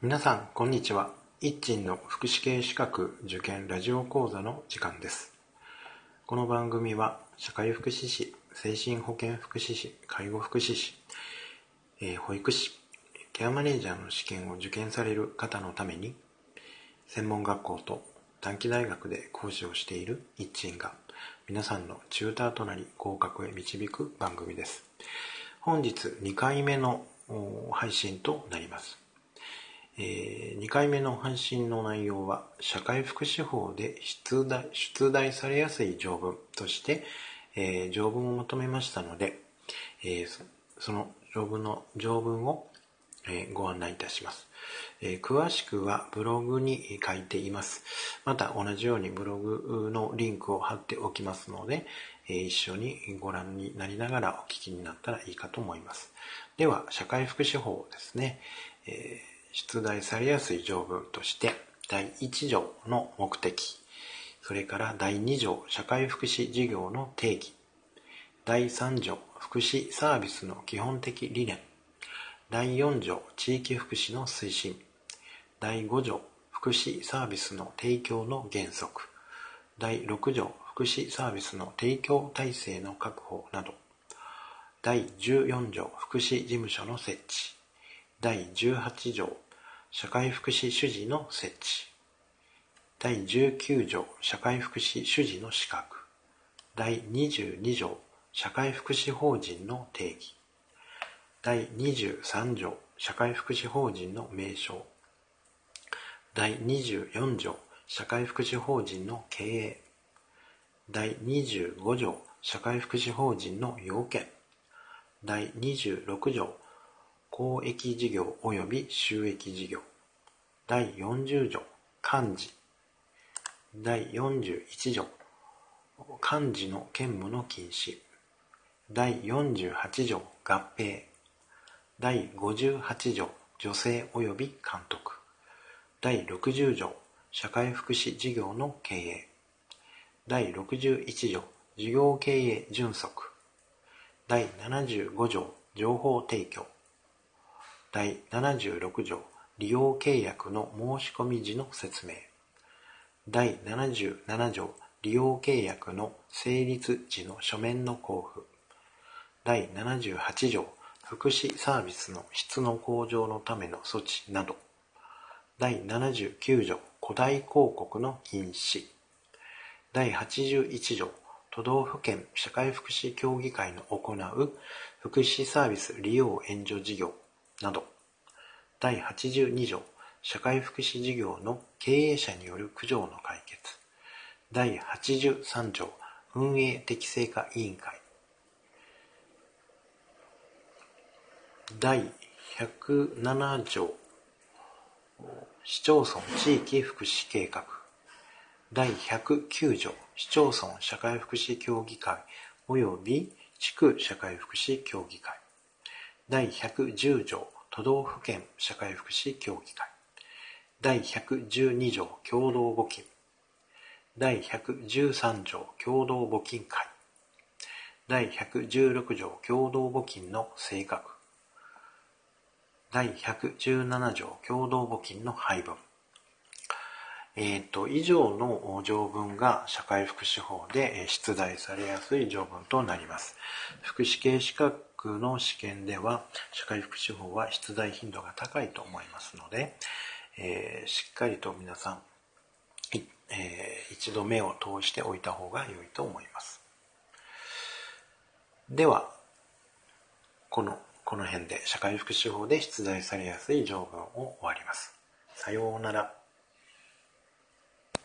皆さん、こんにちは。一鎮の福祉系資格受験ラジオ講座の時間です。この番組は、社会福祉士、精神保健福祉士、介護福祉士、えー、保育士、ケアマネージャーの試験を受験される方のために、専門学校と短期大学で講師をしている一鎮が、皆さんのチューターとなり合格へ導く番組です。本日2回目の配信となります。えー、2回目の配信の内容は社会福祉法で出題出題されやすい条文として、えー、条文をまとめましたので、えー、その条文の条文を、えご案内いたします、え詳しくはブログに書いています。また同じようにブログのリンクを貼っておきますので、え一緒にご覧になりながらお聞きになったらいいかと思います。では、社会福祉法ですね。えー出題されやすい条文として第1条の目的それから第2条社会福祉事業の定義第3条福祉サービスの基本的理念第4条地域福祉の推進第5条福祉サービスの提供の原則第6条福祉サービスの提供体制の確保など第14条福祉事務所の設置第18条社会福祉主事の設置。第19条社会福祉主事の資格。第22条社会福祉法人の定義。第23条社会福祉法人の名称。第24条社会福祉法人の経営。第25条社会福祉法人の要件。第26条公益事業及び収益事業。第40条。漢字。第41条。漢字の兼務の禁止。第48条。合併。第58条。女性及び監督。第60条。社会福祉事業の経営。第61条。事業経営準則。第75条。情報提供。第76条利用契約の申し込み時の説明。第77条利用契約の成立時の書面の交付。第78条福祉サービスの質の向上のための措置など。第79条古代広告の禁止。第81条都道府県社会福祉協議会の行う福祉サービス利用援助事業。など。第82条社会福祉事業の経営者による苦情の解決。第83条運営適正化委員会。第107条市町村地域福祉計画。第109条市町村社会福祉協議会及び地区社会福祉協議会。第110条都道府県社会福祉協議会。第112条共同募金。第113条共同募金会。第116条共同募金の性格。第117条共同募金の配分。えっ、ー、と、以上の条文が社会福祉法で出題されやすい条文となります。福祉系資格の試験では社会福祉法は出題頻度が高いと思いますので、えー、しっかりと皆さん、えー、一度目を通しておいた方が良いと思います。では、この、この辺で社会福祉法で出題されやすい条文を終わります。さようなら。